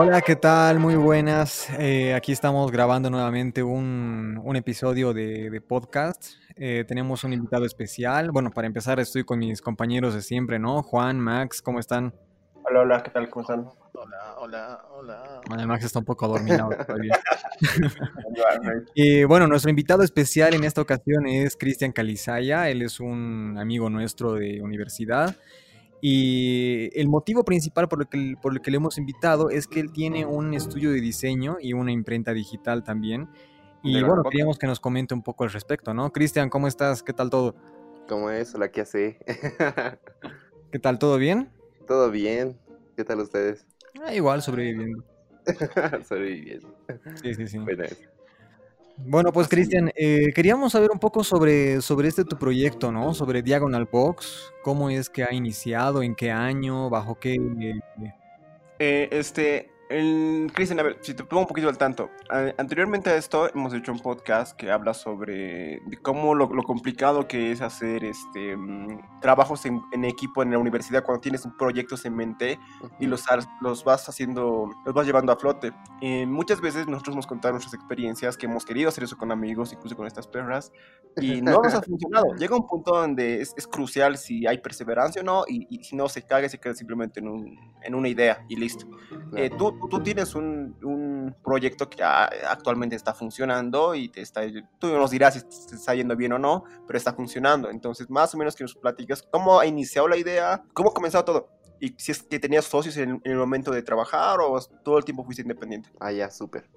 Hola, ¿qué tal? Muy buenas. Eh, aquí estamos grabando nuevamente un, un episodio de, de podcast. Eh, tenemos un invitado especial. Bueno, para empezar estoy con mis compañeros de siempre, ¿no? Juan, Max, ¿cómo están? Hola, hola, ¿qué tal? ¿Cómo están? Hola, hola, hola. Bueno, Max está un poco adormilado todavía. y bueno, nuestro invitado especial en esta ocasión es Cristian Calizaya. Él es un amigo nuestro de universidad. Y el motivo principal por el, que, por el que le hemos invitado es que él tiene un estudio de diseño y una imprenta digital también. Y bueno, queríamos que nos comente un poco al respecto, ¿no? Cristian, ¿cómo estás? ¿Qué tal todo? ¿Cómo es? Hola, ¿qué hace? ¿Qué tal? ¿Todo bien? Todo bien. ¿Qué tal ustedes? Ah, igual, sobreviviendo. sobreviviendo. Sí, sí, sí. Bueno, pues Cristian, eh, queríamos saber un poco sobre, sobre este tu proyecto, ¿no? Sobre Diagonal Box, cómo es que ha iniciado, en qué año, bajo qué... Eh, este, Cristian, a ver, si te pongo un poquito al tanto. anteriormente a esto hemos hecho un podcast que habla sobre cómo lo, complicado que es hacer este mm, trabajos en, equipo en la universidad cuando tienes proyectos en mente y los, los vas haciendo, los vas llevando a flote. Eh, muchas veces nosotros nos contamos nuestras experiencias que hemos querido hacer eso con amigos, incluso con estas perras, y no nos ha funcionado. Llega un punto donde es, crucial si hay perseverancia o no, y, si no se caga, se queda simplemente en, un, en una idea y listo. Eh, tú tú tienes un, un proyecto que actualmente está funcionando y te está, tú nos dirás si te está yendo bien o no, pero está funcionando. Entonces, más o menos que nos platicas cómo ha iniciado la idea, cómo ha comenzado todo. Y si es que tenías socios en, el momento de trabajar o todo el tiempo fuiste independiente. Ah, ya, súper.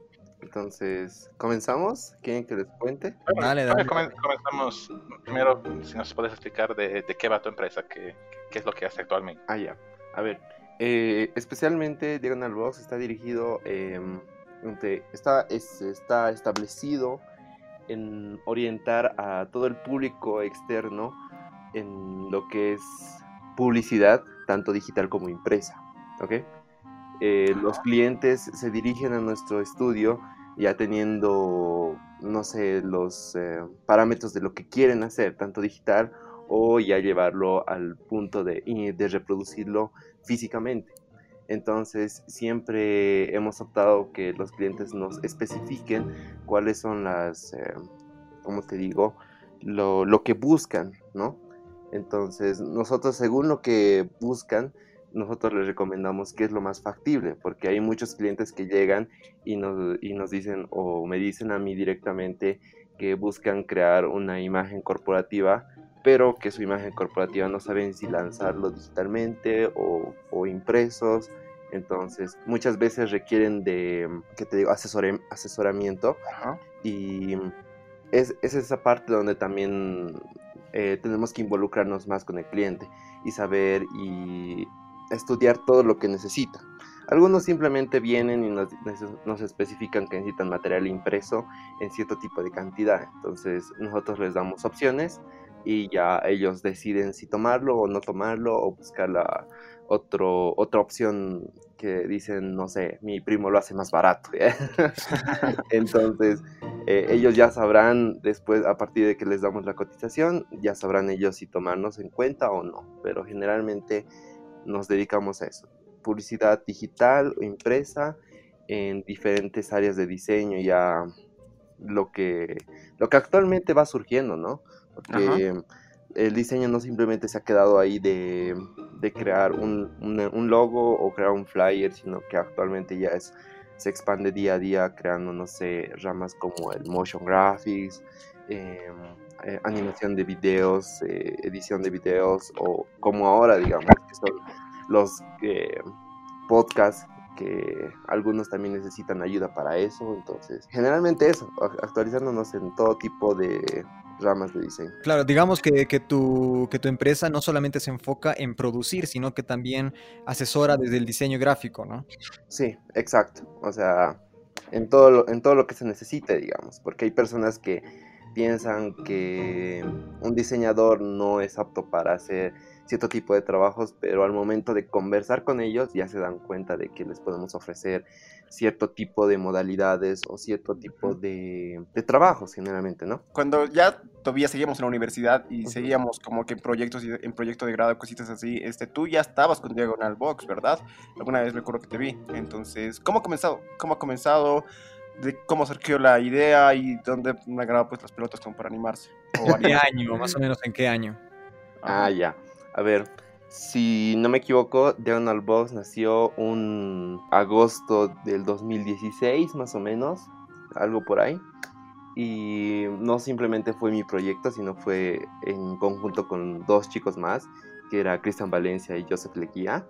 Entonces, ¿comenzamos? ¿Quieren que les cuente? dale, dale. Comenzamos primero, si nos puedes explicar de, de qué va tu empresa, qué, qué, es lo que hace actualmente. Ah, ya. A ver, eh, especialmente Diagonal Box está dirigido, eh, está, está establecido en orientar a todo el público externo en lo que es publicidad, tanto digital como impresa. ¿okay? Eh, los clientes se dirigen a nuestro estudio ya teniendo, no sé, los eh, parámetros de lo que quieren hacer, tanto digital o ya llevarlo al punto de, de reproducirlo físicamente. Entonces siempre hemos optado que los clientes nos especifiquen cuáles son las, eh, ¿cómo te digo? Lo, lo, que buscan, ¿no? Entonces nosotros según lo que buscan, nosotros les recomendamos qué es lo más factible, porque hay muchos clientes que llegan y nos, y nos dicen o me dicen a mí directamente que buscan crear una imagen corporativa pero que su imagen corporativa no saben si lanzarlo digitalmente o, o impresos. Entonces, muchas veces requieren de, ¿qué te digo?, asesoramiento. Y es, es, esa parte donde también eh, tenemos que involucrarnos más con el cliente y saber y estudiar todo lo que necesita. Algunos simplemente vienen y nos, nos, especifican que necesitan material impreso en cierto tipo de cantidad. Entonces nosotros les damos opciones y ya ellos deciden si tomarlo o no tomarlo o buscar la otro, otra opción que dicen, no sé, mi primo lo hace más barato. Entonces, eh, ellos ya sabrán después, a partir de que les damos la cotización, ya sabrán ellos si tomarnos en cuenta o no. Pero generalmente nos dedicamos a eso. Publicidad digital o impresa en diferentes áreas de diseño, ya lo que, lo que actualmente va surgiendo, ¿no? Porque el diseño no simplemente se ha quedado ahí de, crear un, logo o crear un flyer, sino que actualmente ya es, se expande día a día creando, no sé, ramas como el motion graphics, em, eh, animación de videos, eh, edición de videos, o como ahora, digamos, que son los eh, podcasts que algunos también necesitan ayuda para eso. Entonces, generalmente eso, actualizándonos en todo tipo de ramas de diseño. Claro, digamos que, que, tu, que tu empresa no solamente se enfoca en producir, sino que también asesora desde el diseño gráfico, ¿no? Sí, exacto. O sea, en todo lo, en todo lo que se necesite, digamos, porque hay personas que piensan que un diseñador no es apto para hacer cierto tipo de trabajos, pero al momento de conversar con ellos ya se dan cuenta de que les podemos ofrecer cierto tipo de modalidades o cierto tipo de, trabajos generalmente, ¿no? Cuando ya todavía seguíamos en la universidad y seguíamos como que en proyectos, en proyecto de grado, cositas así, este, tú ya estabas con Diagonal Box, ¿verdad? Alguna vez recuerdo que te vi. Entonces, ¿cómo ha comenzado? ¿Cómo ha comenzado? De cómo surgió la idea y dónde me agarrado pues las pelotas como para animarse. ¿En qué año? Más o menos en qué año. Ah, ya. A ver, si no me equivoco, Diagonal Box nació un agosto del 2016, más o menos, algo por ahí. Y no simplemente fue mi proyecto, sino fue en conjunto con dos chicos más, que era Cristian Valencia y Joseph Leguía,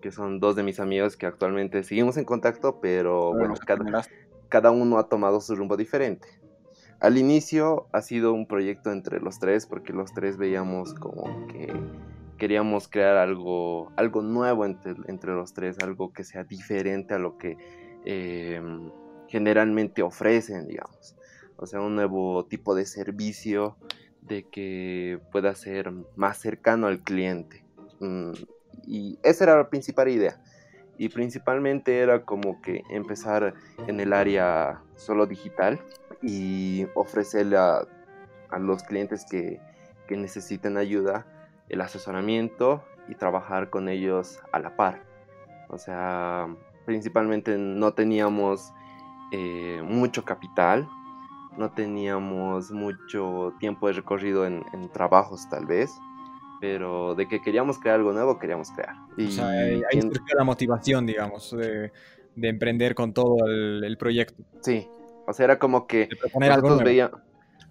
que son dos de mis amigos que actualmente seguimos en contacto, pero bueno, cada, cada uno ha tomado su rumbo diferente. Al inicio ha sido un proyecto entre los tres porque los tres veíamos como que queríamos crear algo, algo nuevo entre, entre los tres, algo que sea diferente a lo que em, generalmente ofrecen, digamos. O sea, un nuevo tipo de servicio de que pueda ser más cercano al cliente. Mm, y esa era la principal idea y principalmente era como que empezar en el área solo digital y ofrecerle a, los clientes que, que necesiten ayuda el asesoramiento y trabajar con ellos a la par. O sea, principalmente no teníamos eh, mucho capital, no teníamos mucho tiempo de recorrido en trabajos tal vez, pero de que queríamos crear algo nuevo, queríamos crear. Y o sea, ahí, surgió la motivación, digamos, de, emprender con todo el, proyecto. Sí, o sea, era como que nosotros veíamos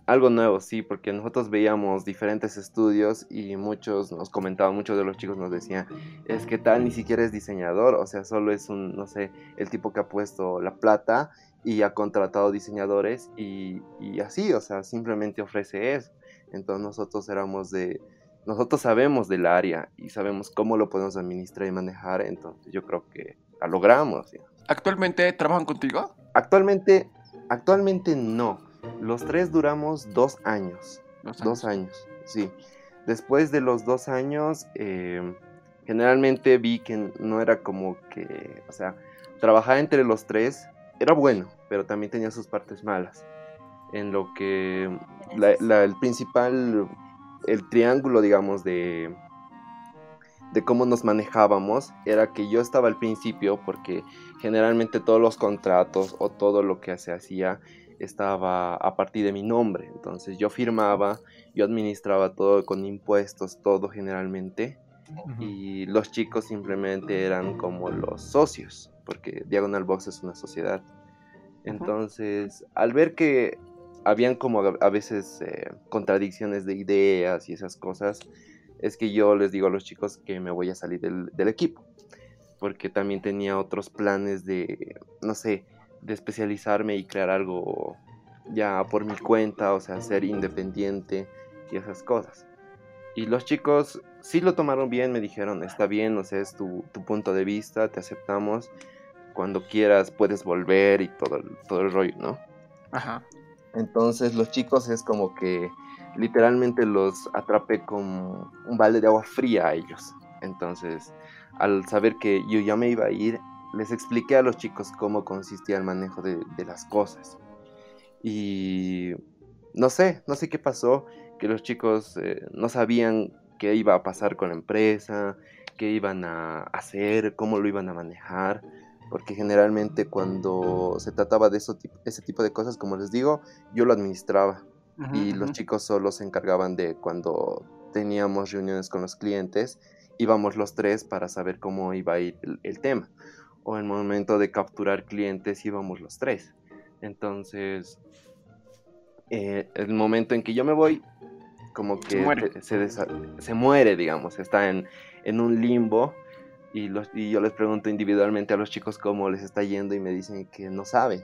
algo nuevo, sí, porque nosotros veíamos diferentes estudios y muchos nos comentaban, muchos de los chicos nos decían, es que tal ni siquiera es diseñador, o sea, solo es un, no sé, el tipo que ha puesto la plata y ha contratado diseñadores y, y así, o sea, simplemente ofrece eso. Entonces nosotros éramos de, nosotros sabemos del área y sabemos cómo lo podemos administrar y manejar, entonces yo creo que la logramos. ¿Actualmente trabajan contigo? Actualmente, actualmente no. Los tres duramos dos años. Dos años, sí. Después de los dos años, eh, generalmente vi que no era como que, o sea, trabajar entre los tres era bueno, pero también tenía sus partes malas. En lo que el principal el triángulo, digamos, de, de cómo nos manejábamos era que yo estaba al principio porque generalmente todos los contratos o todo lo que se hacía estaba a partir de mi nombre. Entonces yo firmaba, yo administraba todo con impuestos, todo generalmente. Y los chicos simplemente eran como los socios, porque Diagonal Box es una sociedad. Entonces, al ver que habían como a veces eh, contradicciones de ideas y esas cosas, es que yo les digo a los chicos que me voy a salir del, equipo, porque también tenía otros planes de, no sé, de especializarme y crear algo ya por mi cuenta, o sea, ser independiente y esas cosas. Y los chicos sí lo tomaron bien, me dijeron, está bien, o sea, es tu, tu punto de vista, te aceptamos, cuando quieras puedes volver y todo, todo el rollo, ¿no? Ajá. Entonces los chicos es como que literalmente los atrapé con un balde de agua fría a ellos. Entonces, al saber que yo ya me iba a ir, les expliqué a los chicos cómo consistía el manejo de, las cosas. Y no sé, no sé qué pasó, que los chicos eh, no sabían qué iba a pasar con la empresa, qué iban a hacer, cómo lo iban a manejar porque generalmente cuando se trataba de eso, ese tipo de cosas, como les digo, yo lo administraba y los chicos solo se encargaban de cuando teníamos reuniones con los clientes, íbamos los tres para saber cómo iba a ir el, tema. O en el momento de capturar clientes íbamos los tres. Entonces, eh, el momento en que yo me voy, como que se muere, digamos, está en, en un limbo y, los, y yo les pregunto individualmente a los chicos cómo les está yendo y me dicen que no saben.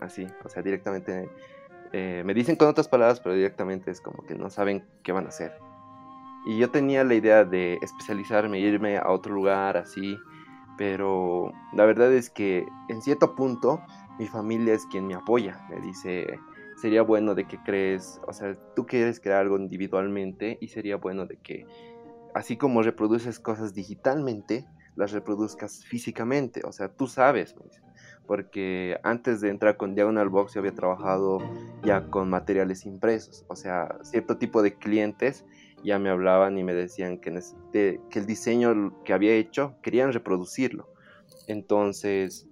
Así, o sea, directamente eh, me dicen con otras palabras, pero directamente es como que no saben qué van a hacer. Y yo tenía la idea de especializarme, irme a otro lugar así, pero la verdad es que en cierto punto mi familia es quien me apoya. Me dice, sería bueno de que crees, o sea, tú quieres crear algo individualmente y sería bueno de que así como reproduces cosas digitalmente, las reproduzcas físicamente. O sea, tú sabes, porque antes de entrar con Diagonal Box yo había trabajado ya con materiales impresos. O sea, cierto tipo de clientes ya me hablaban y me decían que, el diseño que había hecho querían reproducirlo. Entonces,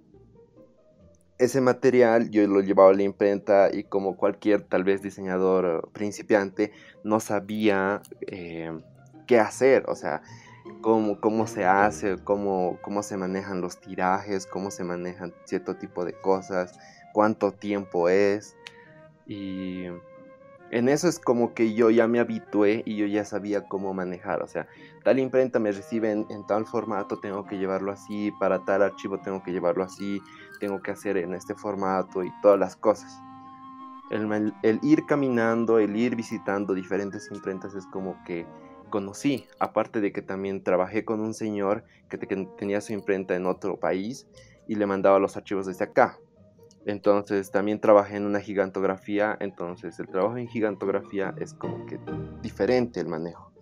ese material yo lo llevaba a la imprenta y como cualquier tal vez diseñador principiante no sabía eh, qué hacer, o sea, cómo, cómo se hace, cómo, cómo se manejan los tirajes, cómo se manejan cierto tipo de cosas, cuánto tiempo es. Y en eso es como que yo ya me habitué y yo ya sabía cómo manejar. O sea, tal imprenta me recibe en, tal formato, tengo que llevarlo así, para tal archivo tengo que llevarlo así, tengo que hacer en este formato y todas las cosas. El, el ir caminando, el ir visitando diferentes imprentas es como que conocí, aparte de que también trabajé con un señor que, tenía su imprenta en otro país y le mandaba los archivos desde acá. Entonces también trabajé en una gigantografía, entonces el trabajo en gigantografía es como que diferente el manejo.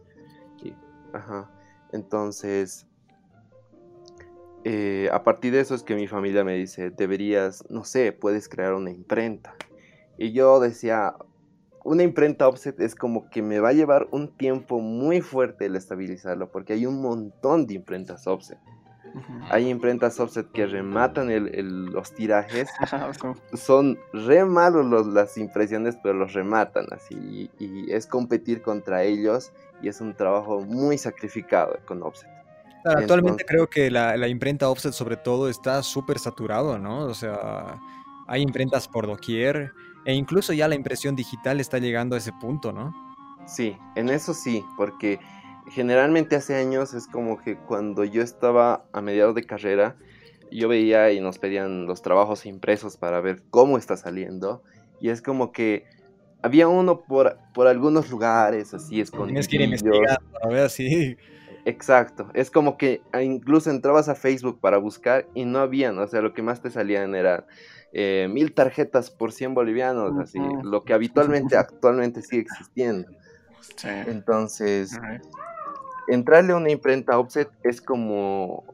ajá. Entonces, eh, a partir de eso es que mi familia me dice, deberías, no sé, puedes crear una imprenta. Y yo decía, una imprenta offset es como que me va a llevar un tiempo muy fuerte el estabilizarlo, porque hay un montón de imprentas offset. Hay imprentas offset que rematan los tirajes. Son re malos las impresiones, pero los rematan así. Y, es competir contra ellos y es un trabajo muy sacrificado con offset. actualmente creo que la, la, imprenta offset sobre todo está súper saturado, ¿no? O sea, hay imprentas por doquier. E incluso ya la impresión digital está llegando a ese punto, ¿no? Sí, en eso sí, porque generalmente hace años es como que cuando yo estaba a mediados de carrera, yo veía y nos pedían los trabajos impresos para ver cómo está saliendo. Y es como que había uno por, por algunos lugares, así escondidos. Tienes que ir investigando para ver así. Exacto, es como que incluso entrabas a Facebook para buscar y no habían, o sea, lo que más te salían era eh, mil tarjetas por 100 bolivianos, así, lo que habitualmente actualmente sigue existiendo. Entonces, entrarle a una imprenta offset es como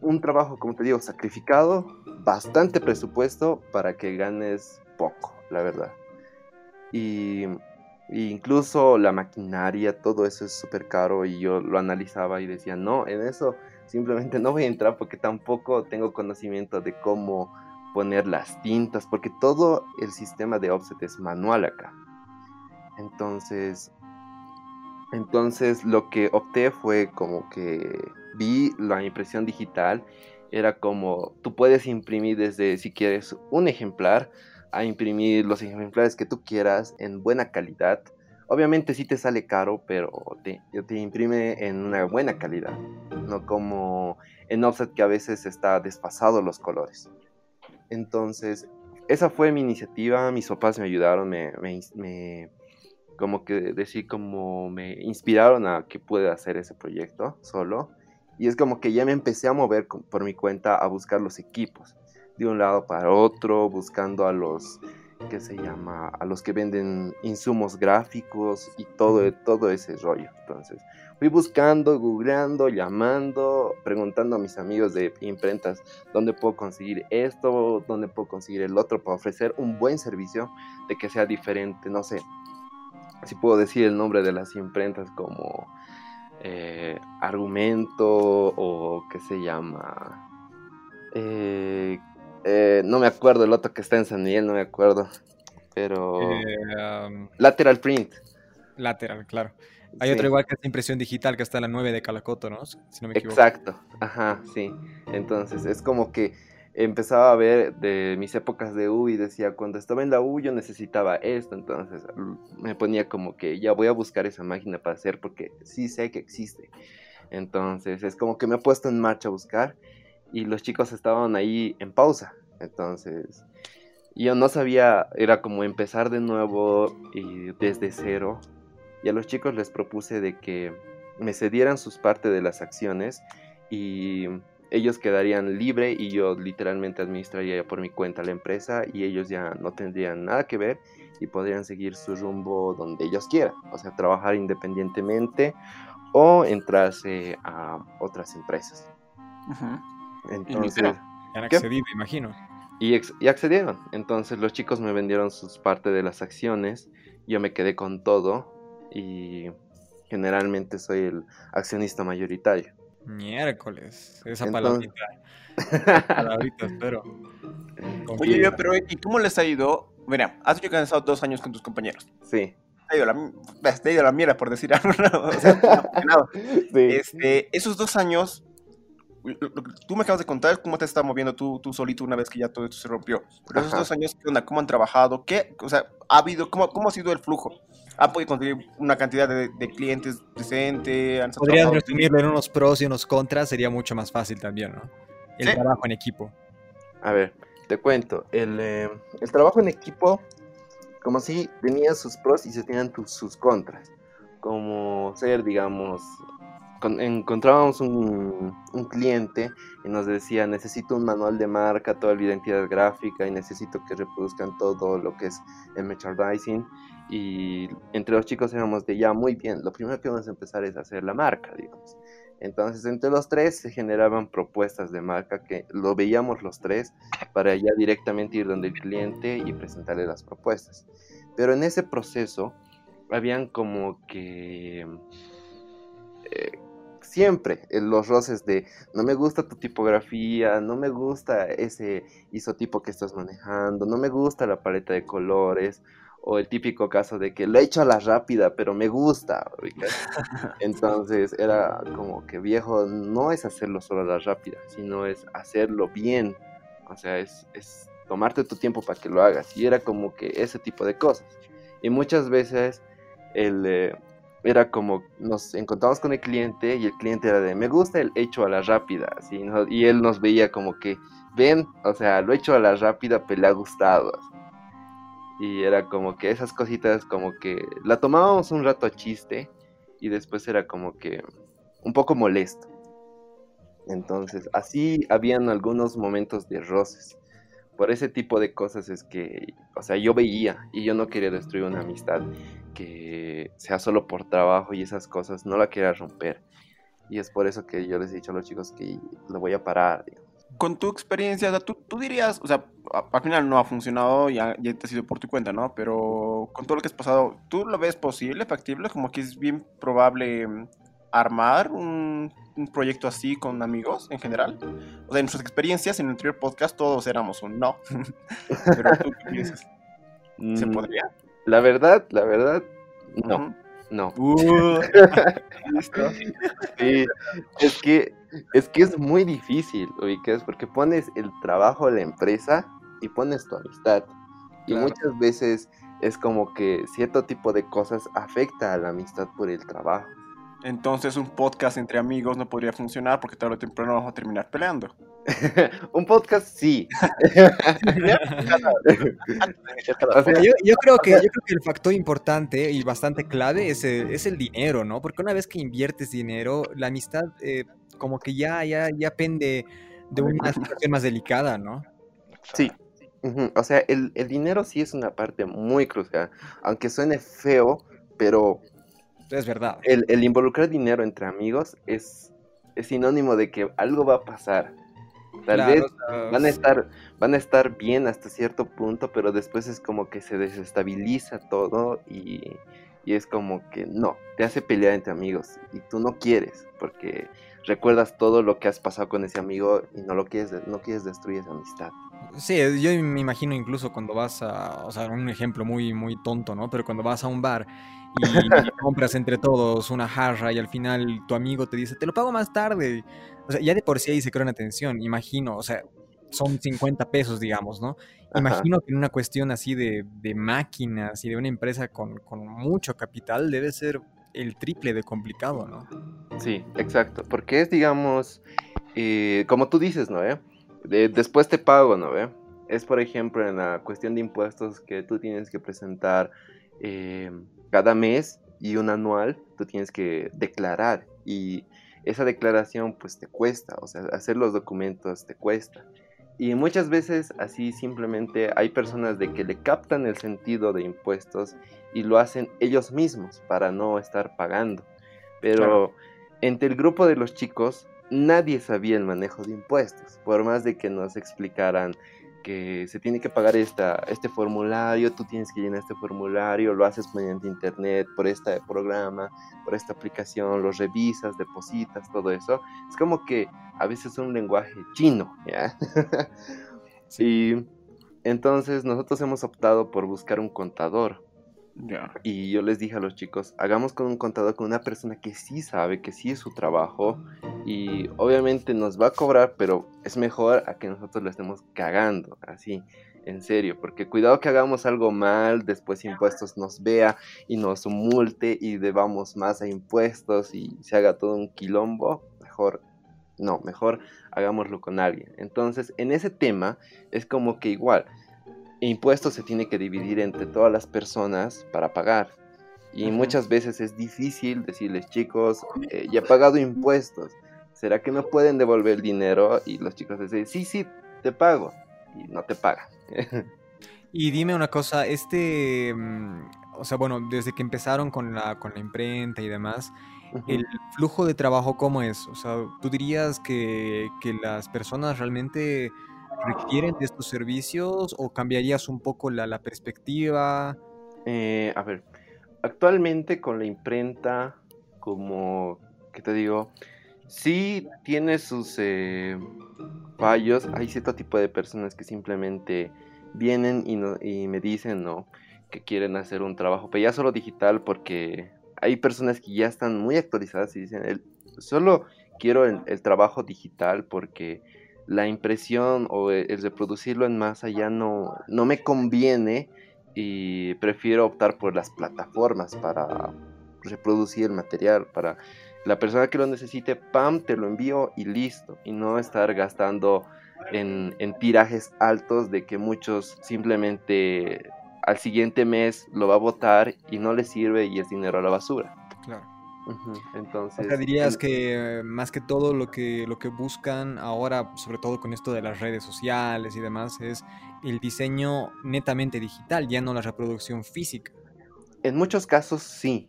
un trabajo, como te digo, sacrificado, bastante presupuesto para que ganes poco, la verdad. Y, incluso la maquinaria, todo eso es súper caro y yo lo analizaba y decía, no, en eso simplemente no voy a entrar porque tampoco tengo conocimiento de cómo poner las tintas, porque todo el sistema de offset es manual acá. Entonces, entonces lo que opté fue como que vi la impresión digital, era como tú puedes imprimir desde si quieres un ejemplar a imprimir los ejemplares que tú quieras en buena calidad. Obviamente sí te sale caro, pero te, te imprime en una buena calidad, no como en offset que a veces está desfasado los colores. Entonces, esa fue mi iniciativa, mis papás me ayudaron, me, me, como que decir, como me inspiraron a que pueda hacer ese proyecto solo. Y es como que ya me empecé a mover por mi cuenta a buscar los equipos, de un lado para otro, buscando a los que se llama, a los que venden insumos gráficos y todo, todo ese rollo. Entonces, fui buscando, googleando, llamando, preguntando a mis amigos de imprentas dónde puedo conseguir esto, dónde puedo conseguir el otro para ofrecer un buen servicio de que sea diferente, no sé. Si puedo decir el nombre de las imprentas como eh, Argumento o qué se llama. Eh, eh, no me acuerdo el otro que está en San Miguel, no me acuerdo. Pero. Lateral Print. Lateral, claro. Hay otro igual que es impresión digital, que está en la 9 de Calacoto, ¿no? Si no me equivoco. Exacto, ajá, sí. Entonces, es como que empezaba a ver de mis épocas de U y decía, cuando estaba en la U yo necesitaba esto, entonces me ponía como que ya voy a buscar esa máquina para hacer porque sí sé que existe. Entonces, es como que me he puesto en marcha a buscar y los chicos estaban ahí en pausa. Entonces, yo no sabía, era como empezar de nuevo y desde cero y a los chicos les propuse de que me cedieran sus partes de las acciones y ellos quedarían libre y yo literalmente administraría por mi cuenta la empresa y ellos ya no tendrían nada que ver y podrían seguir su rumbo donde ellos quieran, o sea, trabajar independientemente o entrarse a otras empresas. Entonces, han accedido, imagino. Y, y, accedieron. Entonces los chicos me vendieron sus parte de las acciones. Yo me quedé con todo y generalmente soy el accionista mayoritario. Miércoles, esa palabrita. palabrita, espero. Oye, pero ¿y cómo les ha ido? Mira, has dicho que han estado dos años con tus compañeros. Sí. Te ha ido la, te ha ido la mierda, por decir algo. o sea, sí. este, esos dos años, tú me acabas de contar cómo te estás moviendo tú, tú solito una vez que ya todo esto se rompió. Pero esos dos años, ¿qué onda? ¿Cómo han trabajado? ¿Qué? O sea, ¿ha habido, cómo, cómo ha sido el flujo? ¿Ha podido conseguir una cantidad de, clientes decente? Podrías resumirlo en unos pros y unos contras, sería mucho más fácil también, ¿no? El trabajo en equipo. A ver, te cuento. El, eh, el trabajo en equipo, como si tenía sus pros y se tenían sus contras. Como ser, digamos, encontrábamos un, un, cliente y nos decía, necesito un manual de marca, toda la identidad gráfica y necesito que reproduzcan todo lo que es el merchandising. Y entre los chicos éramos de ya, muy bien, lo primero que vamos a empezar es hacer la marca, digamos. Entonces, entre los tres se generaban propuestas de marca que lo veíamos los tres para ya directamente ir donde el cliente y presentarle las propuestas. Pero en ese proceso habían como que eh, siempre los roces de no me gusta tu tipografía, no me gusta ese isotipo que estás manejando, no me gusta la paleta de colores o el típico caso de que lo he hecho a la rápida, pero me gusta. Entonces era como que viejo, no es hacerlo solo a la rápida, sino es hacerlo bien. O sea, es, es tomarte tu tiempo para que lo hagas. Y era como que ese tipo de cosas. Y muchas veces el, eh, era como nos encontramos con el cliente y el cliente era de me gusta el hecho a la rápida. ¿sí? Y él nos veía como que, ven, o sea, lo he hecho a la rápida, pero le ha gustado. Y era como que esas cositas como que la tomábamos un rato a chiste y después era como que un poco molesto. Entonces, así habían algunos momentos de roces. Por ese tipo de cosas es que, o sea, yo veía y yo no quería destruir una amistad que sea solo por trabajo y esas cosas, no la quería romper. Y es por eso que yo les he dicho a los chicos que lo voy a parar. Digamos con tu experiencia, tú, tú dirías, o sea, al final no ha funcionado, ya, ya te ha sido por tu cuenta, ¿no? Pero con todo lo que has pasado, ¿tú lo ves posible, factible? Como que es bien probable mm, armar un, proyecto así con amigos en general. O sea, en nuestras experiencias, en el anterior podcast, todos éramos un no. Pero tú qué piensas? ¿Se mm, podría? La verdad, la verdad, no. No. Uh. sí, es que es que es muy difícil, ubicas, porque pones el trabajo de la empresa y pones tu amistad. Y muchas veces es como que cierto tipo de cosas afecta a la amistad por el trabajo. Entonces un podcast entre amigos no podría funcionar porque tarde o temprano vamos a terminar peleando. un podcast sí. yo, creo que, yo creo que el factor importante y bastante clave es el, es el dinero, ¿no? Porque una vez que inviertes dinero, la amistad eh, como que ya, ya, ya pende de una situación más delicada, ¿no? Sí. O sea, el, el dinero sí es una parte muy crucial. Aunque suene feo, pero es verdad. El, involucrar dinero entre amigos es, es, sinónimo de que algo va a pasar. Tal vez van a estar, van a estar bien hasta cierto punto, pero después es como que se desestabiliza todo y, y es como que no, te hace pelear entre amigos y tú no quieres, porque recuerdas todo lo que has pasado con ese amigo y no lo quieres, no quieres destruir esa amistad. Sí, yo me imagino incluso cuando vas a, o sea, un ejemplo muy, muy tonto, ¿no? Pero cuando vas a un bar y compras entre todos una jarra y al final tu amigo te dice, te lo pago más tarde. O sea, ya de por sí ahí se crea una tensión, imagino, o sea, son 50 pesos, digamos, ¿no? Imagino que en una cuestión así de, de máquinas y de una empresa con, con, mucho capital debe ser el triple de complicado, ¿no? Sí, exacto, porque es, digamos, eh, como tú dices, ¿no? Eh? después te pago, ¿no? Eh? Es, por ejemplo, en la cuestión de impuestos que tú tienes que presentar cada mes y un anual, tú tienes que declarar y esa declaración pues te cuesta, o sea, hacer los documentos te cuesta. Y muchas veces así simplemente hay personas de que le captan el sentido de impuestos y lo hacen ellos mismos para no estar pagando. Pero entre el grupo de los chicos nadie sabía el manejo de impuestos, por más de que nos explicaran que se tiene que pagar esta, este formulario, tú tienes que llenar este formulario, lo haces mediante internet, por este programa, por esta aplicación, lo revisas, depositas, todo eso. Es como que a veces es un lenguaje chino, ¿ya? Y entonces nosotros hemos optado por buscar un contador. Y yo les dije a los chicos, hagamos con un contador, con una persona que sí sabe, que sí es su trabajo. Y obviamente nos va a cobrar, pero es mejor a que nosotros le estemos cagando, así, en serio. Porque cuidado que hagamos algo mal, después impuestos nos vea y nos multe y debamos más a impuestos y se haga todo un quilombo. Mejor, no, mejor hagámoslo con alguien. Entonces, en ese tema es como que igual impuestos se tiene que dividir entre todas las personas para pagar. Y muchas veces es difícil decirles, chicos, eh, ya he pagado impuestos, ¿será que me pueden devolver el dinero? Y los chicos dicen, sí, sí, te pago. Y no te pagan. y dime una cosa, este, mm, o sea, bueno, desde que empezaron con la, con la imprenta y demás, ¿el flujo de trabajo cómo es? O sea, ¿tú dirías que, que las personas realmente requieren de estos servicios o cambiarías un poco la, perspectiva? Eh, a ver, actualmente con la imprenta, como, ¿qué te digo? Sí tiene sus eh, fallos, hay cierto tipo de personas que simplemente vienen y, no, y me dicen, ¿no? Que quieren hacer un trabajo, pero ya solo digital porque hay personas que ya están muy actualizadas y dicen, el, solo quiero el trabajo digital porque la impresión o e, el reproducirlo en masa ya no, no me conviene y prefiero optar por las plataformas para reproducir el material, para la persona que lo necesite, pam, te lo envío y listo, y no estar gastando en, en tirajes altos de que muchos simplemente al siguiente mes lo va a votar y no le sirve y es dinero a la basura. Claro. Entonces, o sea, dirías que más que todo lo que, lo que buscan ahora, sobre todo con esto de las redes sociales y demás, es el diseño netamente digital, ya no la reproducción física. En muchos casos sí,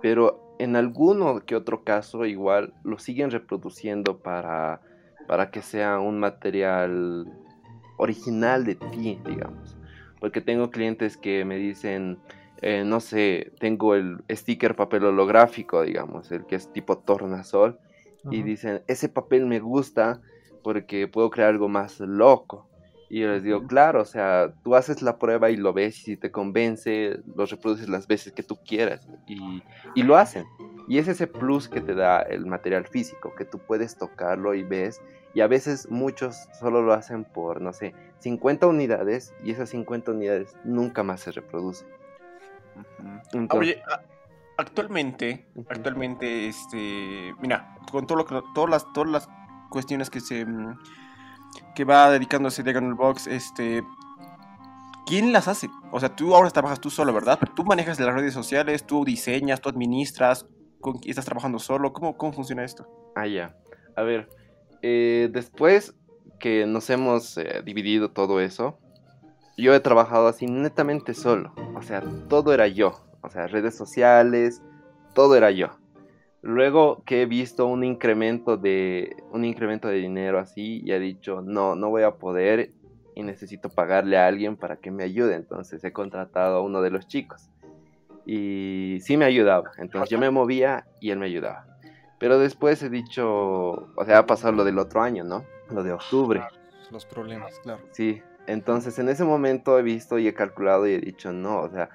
pero en alguno que otro caso igual lo siguen reproduciendo para, para que sea un material original de ti, digamos. Porque tengo clientes que me dicen, eh, no sé, tengo el sticker papel holográfico, digamos, el que es tipo tornasol, y dicen, ese papel me gusta porque puedo crear algo más loco. Y yo les digo, claro, o sea, tú haces la prueba y lo ves y si te convence, lo reproduces las veces que tú quieras y, y lo hacen. Y es ese plus que te da el material físico, que tú puedes tocarlo y ves. Y a veces muchos solo lo hacen por, no sé, 50 unidades y esas 50 unidades nunca más se reproducen. Oye, actualmente, actualmente, este, mira, con todo lo que, todas las, todas las cuestiones que se, mm, que va dedicándose de el Box, este, ¿quién las hace? O sea, tú ahora trabajas tú solo, ¿verdad? Pero tú manejas las redes sociales, tú diseñas, tú administras, con, estás trabajando solo, ¿cómo, cómo funciona esto? Ah, ya. A ver, eh, después que nos hemos eh, dividido todo eso, yo he trabajado así netamente solo. O sea, todo era yo. O sea, redes sociales, todo era yo. Luego que he visto un incremento de un incremento de dinero así, y he dicho, no, no voy a poder y necesito pagarle a alguien para que me ayude. Entonces he contratado a uno de los chicos. Y sí me ayudaba. Entonces yo me movía y él me ayudaba. Pero después he dicho, o sea, ha pasado lo del otro año, ¿no? Lo de octubre. Los problemas, claro. Sí, entonces en ese momento he visto y he calculado y he dicho, no, o sea,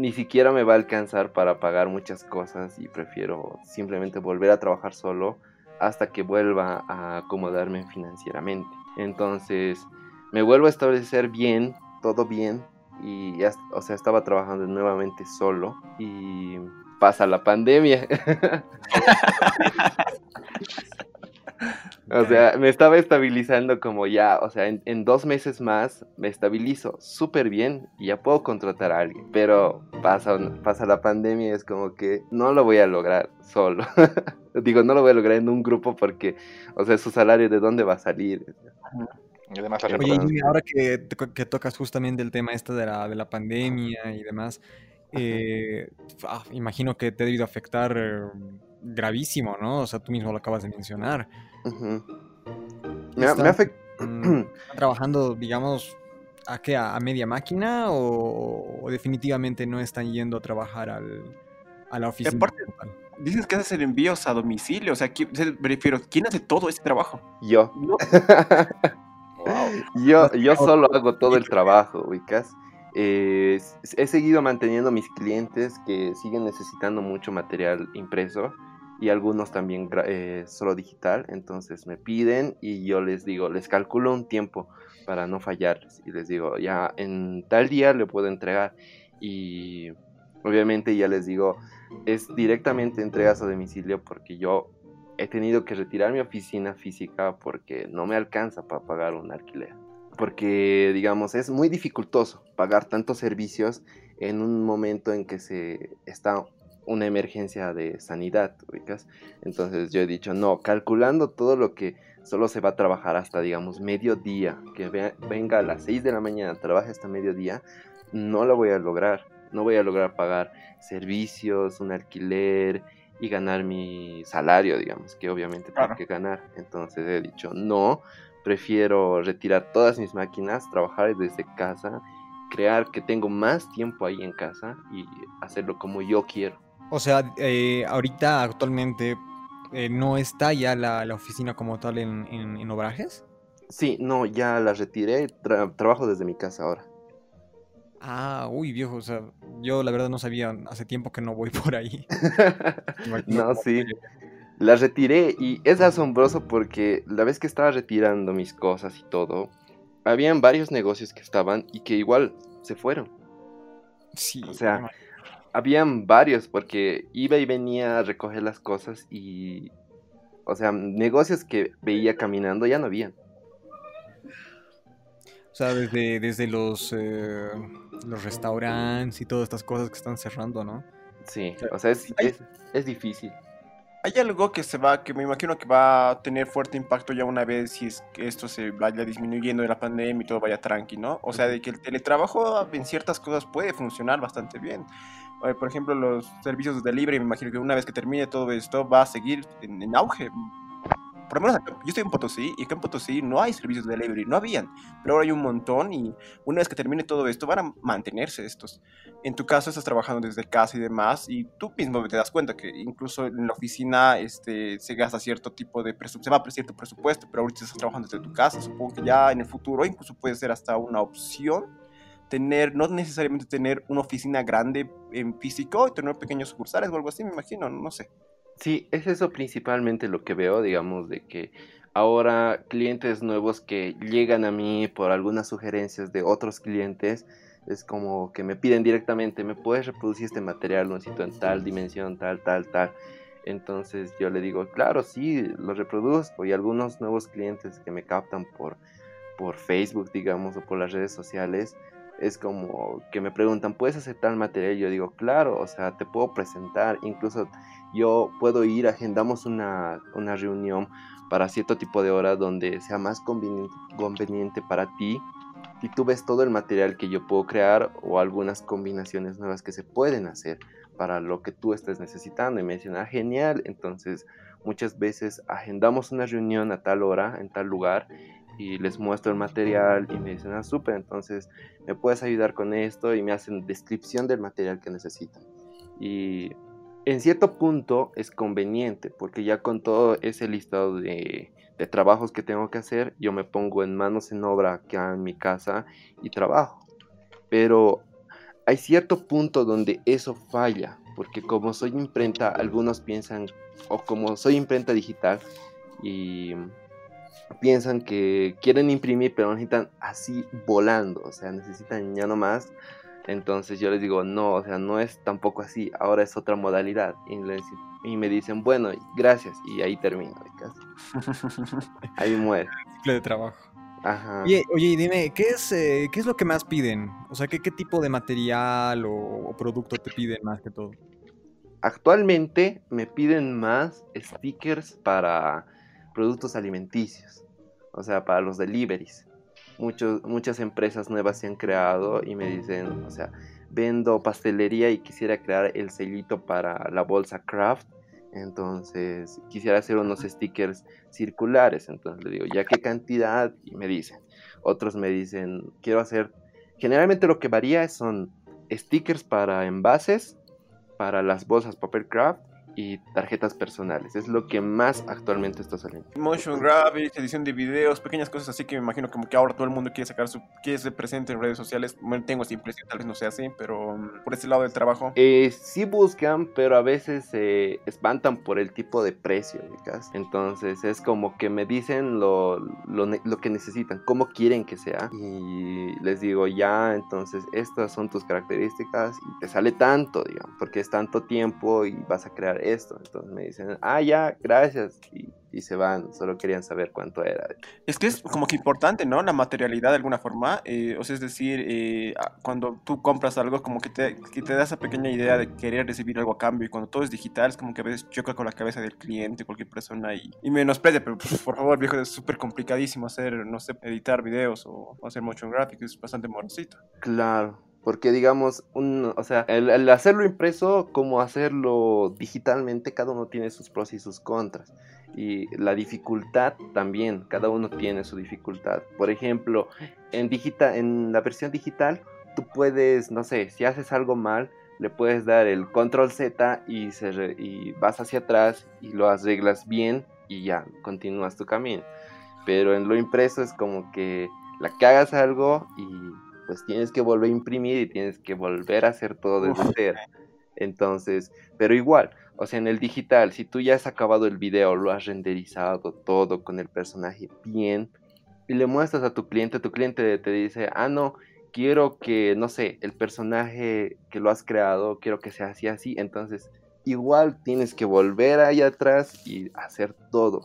ni siquiera me va a alcanzar para pagar muchas cosas y prefiero simplemente volver a trabajar solo hasta que vuelva a acomodarme financieramente. Entonces me vuelvo a establecer bien, todo bien y ya, o sea, estaba trabajando nuevamente solo y pasa la pandemia. O sea, me estaba estabilizando como ya, o sea, en, dos meses más me estabilizo súper bien y ya puedo contratar a alguien. Pero pasa, pasa la pandemia y es como que no lo voy a lograr solo. Digo, no lo voy a lograr en un grupo porque, o sea, su salario de dónde va a salir. Y además Oye, y ahora que, que, tocas justamente el tema este de la, de la pandemia y demás, eh, ah, imagino que te ha debido afectar gravísimo, ¿no? O sea, tú mismo lo acabas de mencionar. Me, afecta. Mm, trabajando, digamos, ¿a qué? ¿A, media máquina? O, definitivamente no están yendo a trabajar al, a la oficina? Aparte, dices que haces el envíos a domicilio. O sea, prefiero, ¿quién hace todo ese trabajo? Yo. yo, yo solo hago todo el trabajo, ubicas. Eh, he seguido manteniendo mis clientes que siguen necesitando mucho material impreso y algunos también eh, solo digital. Entonces me piden y yo les digo, les calculo un tiempo para no fallarles. Y les digo, ya en tal día le puedo entregar. Y obviamente ya les digo, es directamente entregas a domicilio porque yo he tenido que retirar mi oficina física porque no me alcanza para pagar un alquiler. Porque, digamos, es muy dificultoso pagar tantos servicios en un momento en que se está una emergencia de sanidad, ubicas. Entonces yo he dicho, no, calculando todo lo que solo se va a trabajar hasta, digamos, mediodía, que venga a las 6 de la mañana, trabaje hasta mediodía, no lo voy a lograr. No voy a lograr pagar servicios, un alquiler y ganar mi salario, digamos, que obviamente tengo que ganar. Entonces he dicho, no, prefiero retirar todas mis máquinas, trabajar desde casa, crear que tengo más tiempo ahí en casa y hacerlo como yo quiero. O sea, eh, ahorita actualmente eh, no está ya la, oficina como tal en, en, Obrajes. Sí, no, ya la retiré, trabajo desde mi casa ahora. Ah, uy, viejo, o sea, yo la verdad no sabía, hace tiempo que no voy por ahí. no, sí. La retiré y es asombroso porque la vez que estaba retirando mis cosas y todo, habían varios negocios que estaban y que igual se fueron. Sí. O sea, habían varios porque iba y venía a recoger las cosas y, o sea, negocios que veía caminando ya no habían. O sea, desde, desde los, eh, los restaurantes y todas estas cosas que están cerrando, ¿no? Sí, o sea, es, es, es difícil. Hay algo que se va, que me imagino que va a tener fuerte impacto ya una vez si es que esto se vaya disminuyendo de la pandemia y todo vaya tranqui, ¿no? O sea, de que el teletrabajo en ciertas cosas puede funcionar bastante bien. Eh, por ejemplo, los servicios de delivery, me imagino que una vez que termine todo esto va a seguir en, auge. Por lo menos yo estoy en Potosí y acá en Potosí no hay servicios de delivery, no habían, pero ahora hay un montón y una vez que termine todo esto van a mantenerse estos. En tu caso estás trabajando desde casa y demás y tú mismo te das cuenta que incluso en la oficina este, se gasta cierto tipo de presupuesto, se va a cierto presupuesto, pero ahorita estás trabajando desde tu casa, supongo que ya en el futuro incluso puede ser hasta una opción tener, no necesariamente tener una oficina grande en físico y tener pequeños sucursales o algo así, me imagino, no sé. Sí, es eso principalmente lo que veo, digamos, de que ahora clientes nuevos que llegan a mí por algunas sugerencias de otros clientes, es como que me piden directamente, ¿me puedes reproducir este material? En tal dimensión, tal, tal, tal. Entonces yo le digo, claro, sí, lo reproduzco. Y algunos nuevos clientes que me captan por, por Facebook, digamos, o por las redes sociales, es como que me preguntan, ¿puedes aceptar el material? Yo digo, claro, o sea, te puedo presentar, incluso yo puedo ir, agendamos una, una reunión para cierto tipo de hora donde sea más conveniente, conveniente para ti y tú ves todo el material que yo puedo crear o algunas combinaciones nuevas que se pueden hacer para lo que tú estés necesitando y me dicen, ah, genial, entonces muchas veces agendamos una reunión a tal hora, en tal lugar y les muestro el material y me dicen, ah, súper, entonces me puedes ayudar con esto y me hacen descripción del material que necesitan. Y en cierto punto es conveniente porque ya con todo ese listado de, de trabajos que tengo que hacer, yo me pongo en manos en obra acá en mi casa y trabajo. Pero hay cierto punto donde eso falla, porque como soy imprenta, algunos piensan, o como soy imprenta digital, y piensan que quieren imprimir, pero necesitan así volando, o sea, necesitan ya no más. Entonces yo les digo, no, o sea, no es tampoco así, ahora es otra modalidad. Y, me dicen, bueno, gracias, y ahí termino. ahí muere. Ciclo de trabajo. Ajá. Oye, oye, dime, ¿qué es, eh, ¿qué es lo que más piden? O sea, ¿qué, qué tipo de material o producto te piden más que todo? Actualmente me piden más stickers para productos alimenticios, o sea, para los deliveries. Muchas empresas nuevas se han creado y me dicen, o sea, vendo pastelería y quisiera crear el sellito para la bolsa craft Entonces quisiera hacer unos stickers circulares. Entonces le digo, ¿ya qué cantidad? Y me dicen. Otros me dicen, quiero hacer... Generalmente lo que varía son stickers para envases, para las bolsas Papercraft y tarjetas personales. Es lo que más actualmente está saliendo. Motion graphics, edición de videos, pequeñas cosas así que me imagino como que ahora todo el mundo quiere sacar su, quiere ser presente en redes sociales. Bueno, tengo esa impresión, tal vez no sea así, pero mm, por ese lado del trabajo. Eh, sí buscan, pero a veces se espantan por el tipo de precio, Entonces es como que me dicen lo, lo, lo que necesitan, cómo quieren que sea. Y les digo, ya, entonces estas son tus características y te sale tanto, digamos, porque es tanto tiempo y vas a crear esto. Entonces me dicen, ah, ya, gracias. Y, se van, solo querían saber cuánto era. Es que es como que importante, ¿no? La materialidad de alguna forma. Eh, o sea, es decir, eh, cuando tú compras algo, como que te, que te da esa pequeña idea de querer recibir algo a cambio. Y cuando todo es digital, es como que a veces choca con la cabeza del cliente, cualquier persona, y, y menosprecia. Pero pues, por favor, viejo, es súper complicadísimo hacer, no sé, editar videos o, hacer motion graphics. Es bastante morosito. Claro. Porque digamos, un, o sea, el, hacerlo impreso como hacerlo digitalmente, cada uno tiene sus pros y sus contras. Y la dificultad también, cada uno tiene su dificultad. Por ejemplo, en, digital, en la versión digital, tú puedes, no sé, si haces algo mal, le puedes dar el control Z y, y vas hacia atrás y lo arreglas bien y ya, continúas tu camino. Pero en lo impreso es como que la que hagas algo y pues tienes que volver a imprimir y tienes que volver a hacer todo desde cero. Entonces, pero igual, o sea, en el digital, si tú ya has acabado el video, lo has renderizado todo con el personaje bien, y le muestras a tu cliente, tu cliente te dice, ah, no, quiero que, no sé, el personaje que lo has creado, quiero que sea así, así, entonces igual tienes que volver ahí atrás y hacer todo,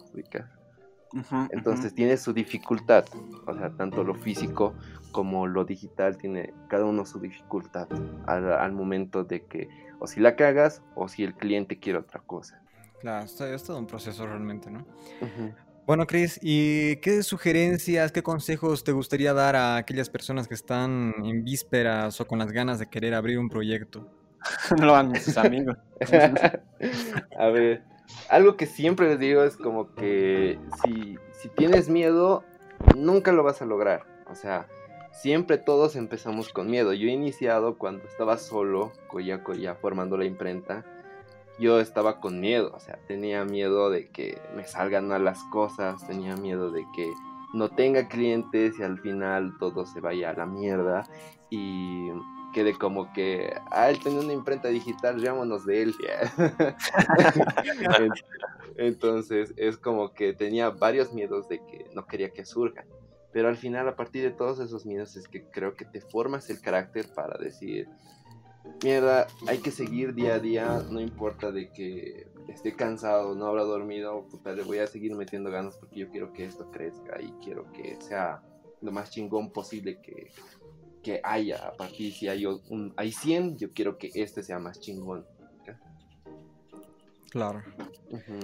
entonces tiene su dificultad, o sea, tanto lo físico como lo digital tiene cada uno su dificultad al, momento de que o si la cagas o si el cliente quiere otra cosa. Claro, es todo un proceso realmente, ¿no? Bueno, Chris, ¿y qué sugerencias, qué consejos te gustaría dar a aquellas personas que están en vísperas o con las ganas de querer abrir un proyecto? no lo hagan sus amigos. a ver, algo que siempre les digo es como que si, si tienes miedo, nunca lo vas a lograr. O sea, siempre todos empezamos con miedo. Yo he iniciado cuando estaba solo, ya, ya formando la imprenta. Yo estaba con miedo, o sea, tenía miedo de que me salgan mal las cosas, tenía miedo de que no tenga clientes y al final todo se vaya a la mierda y quede como que, ah, él tiene una imprenta digital, llámonos de él. Entonces es como que tenía varios miedos de que no quería que surjan. Pero al final, a partir de todos esos miedos, es que creo que te formas el carácter para decir, mierda, hay que seguir día a día, no importa de que esté cansado, no habrá dormido, puta, le voy a seguir metiendo ganas porque yo quiero que esto crezca y quiero que sea lo más chingón posible que, que haya. A partir si hay, un, hay 100, yo quiero que este sea más chingón. Claro.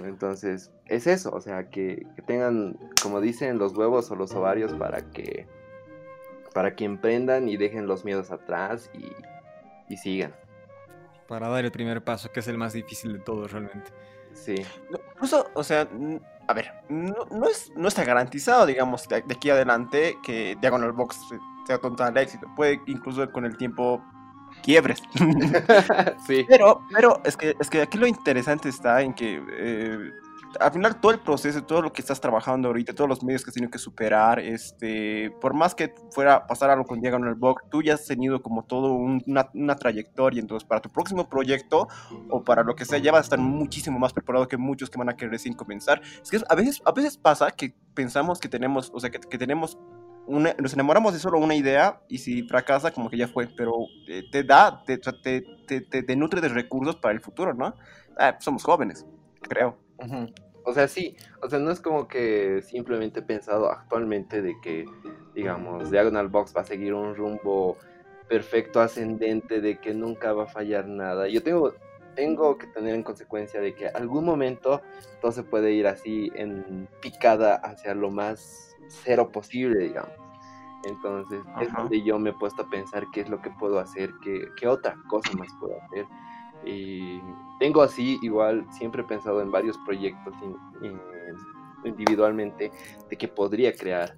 Entonces, es eso, o sea, que, tengan, como dicen, los huevos o los ovarios para que para que emprendan y dejen los miedos atrás y, sigan. Para dar el primer paso, que es el más difícil de todos realmente. Sí. incluso, o sea, a ver, no, es, no está garantizado, digamos, de, aquí adelante que Diagonal Box sea total éxito. Puede incluso con el tiempo quiebres. sí. Pero, pero es que, es que aquí lo interesante está en que eh, al final todo el proceso, todo lo que estás trabajando ahorita, todos los medios que has tenido que superar, este, por más que fuera pasar algo con Diego en el blog, tú ya has tenido como todo una, una, trayectoria, entonces para tu próximo proyecto o para lo que sea, ya vas a estar muchísimo más preparado que muchos que van a querer recién comenzar. Es que a veces, a veces pasa que pensamos que tenemos, o sea, que, que tenemos nos enamoramos de solo una idea y si fracasa, como que ya fue, pero eh, te da, te, te, te, nutre de recursos para el futuro, ¿no? Ah, somos jóvenes, creo. O sea, sí, o sea, no es como que simplemente he pensado actualmente de que, digamos, Diagonal Box va a seguir un rumbo perfecto, ascendente, de que nunca va a fallar nada. Yo tengo, tengo que tener en consecuencia de que algún momento todo se puede ir así en picada hacia lo más cero posible, digamos. Entonces es donde yo me he puesto a pensar qué es lo que puedo hacer, qué, qué otra cosa más puedo hacer. Y tengo así, igual, siempre he pensado en varios proyectos individualmente de que podría crear.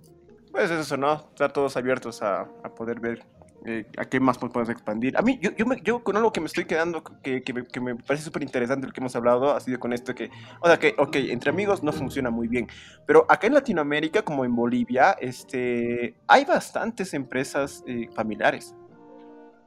Pues eso, ¿no? Estar todos abiertos a, a poder ver eh, a qué más podemos expandir. A mí, yo, yo, me, yo, con algo que me estoy quedando, que, que, me, que me, parece súper interesante lo que hemos hablado, ha sido con esto que, o sea, que, ok, entre amigos no funciona muy bien, pero acá en Latinoamérica, como en Bolivia, este, hay bastantes empresas eh, familiares.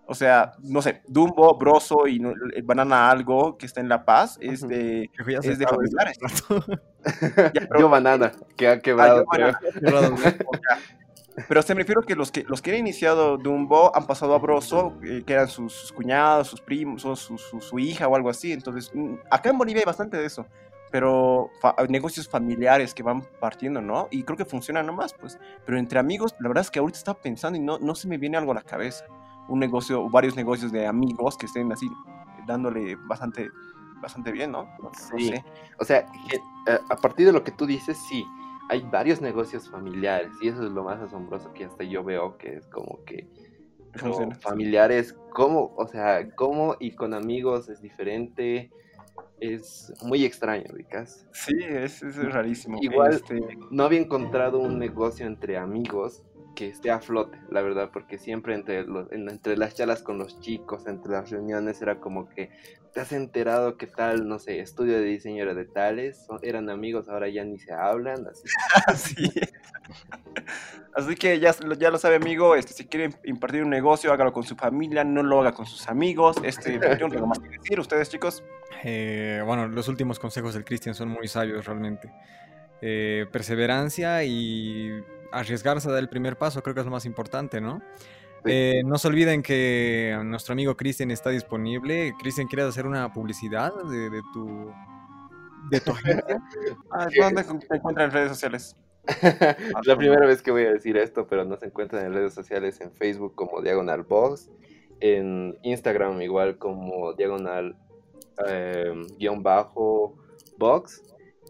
O sea, no sé, Dumbo, Broso y Banana Algo, que está en La Paz, es de, es de familiares. yo Banana, que ha quebrado. Ah, pero se me refiero que los que los que han iniciado Dumbo han pasado a Broso, eh, que eran sus, cuñados, sus primos, o su, su, hija o algo así. Entonces, mm, acá en Bolivia hay bastante de eso. Pero negocios familiares que van partiendo, ¿no? Y creo que funciona nomás, pues. Pero entre amigos, la verdad es que ahorita estaba pensando y no, no se me viene algo a la cabeza. Un negocio, o varios negocios de amigos que estén así, dándole bastante, bastante bien, ¿no? no sí. O sea, eh, a partir de lo que tú dices, sí hay varios negocios familiares y eso es lo más asombroso que hasta yo veo que es como que familiares, como, o sea, como y con amigos es diferente, es muy extraño, Vicas. Sí, es, es rarísimo. Igual este... no había encontrado un negocio entre amigos que esté a flote, la verdad, porque siempre entre, los, entre las charlas con los chicos, entre las reuniones, era como que te has enterado que tal, no sé, estudio de diseño era de tales, eran amigos, ahora ya ni se hablan. Así, así que ya, ya lo sabe, amigo, este, si quiere impartir un negocio, hágalo con su familia, no lo haga con sus amigos. Este, yo no tengo más que decir, ustedes, chicos. Eh, bueno, los últimos consejos del Cristian son muy sabios, realmente. Eh, perseverancia y arriesgarse a dar el primer paso, creo que es lo más importante, ¿no? Eh, no se olviden que nuestro amigo Cristian está disponible. Cristian, ¿quieres hacer una publicidad de, tu de tu agencia? Ah, ¿Dónde se encuentran en redes sociales? la primera vez que voy a decir esto, pero nos encuentran en redes sociales en Facebook como Diagonal Box, en Instagram igual como Diagonal eh, guion bajo Box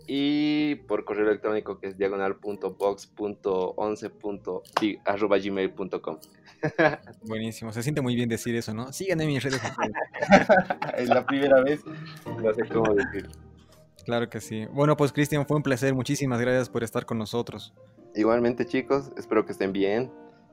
y por correo electrónico que es diagonal.box.11.gmail.com. Buenísimo, se siente muy bien decir eso, ¿no? Síganme en mis redes sociales. es la primera vez, no sé cómo decir. Claro que sí. Bueno, pues Cristian, fue un placer. Muchísimas gracias por estar con nosotros. Igualmente, chicos, espero que estén bien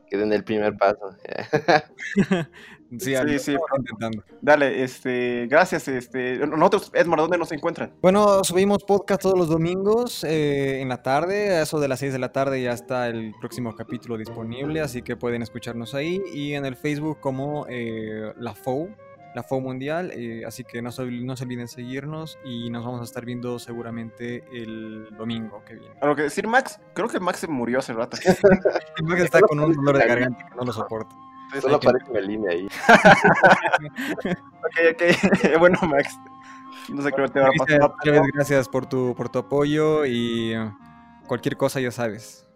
que den el primer paso. sí, sí, sí intentando. Dale, este, gracias. Este, nosotros, Edmar, ¿dónde nos encuentran? Bueno, subimos podcast todos los domingos eh, en la tarde, a eso de las 6 de la tarde ya está el próximo capítulo disponible, así que pueden escucharnos ahí y en el Facebook como eh, La FOU, la FO Mundial, eh, así que no se, no se olviden seguirnos y nos vamos a estar viendo seguramente el domingo que viene. A lo que decir Max, creo que Max se murió hace rato. Max está con un dolor de garganta que no lo soporta. Solo aparece una línea ahí. ok, ok. bueno, Max. No sé qué te va a pasar. Gracias por tu, por tu apoyo y cualquier cosa ya sabes.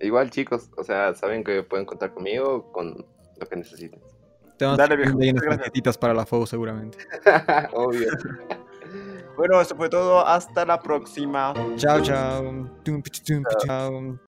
Igual, chicos, o sea, saben que pueden contar conmigo con lo que necesiten. Tenemos Dale, viejo. unas para la FOU seguramente. Obvio. bueno, eso fue todo. Hasta la próxima. chao. chao. chao.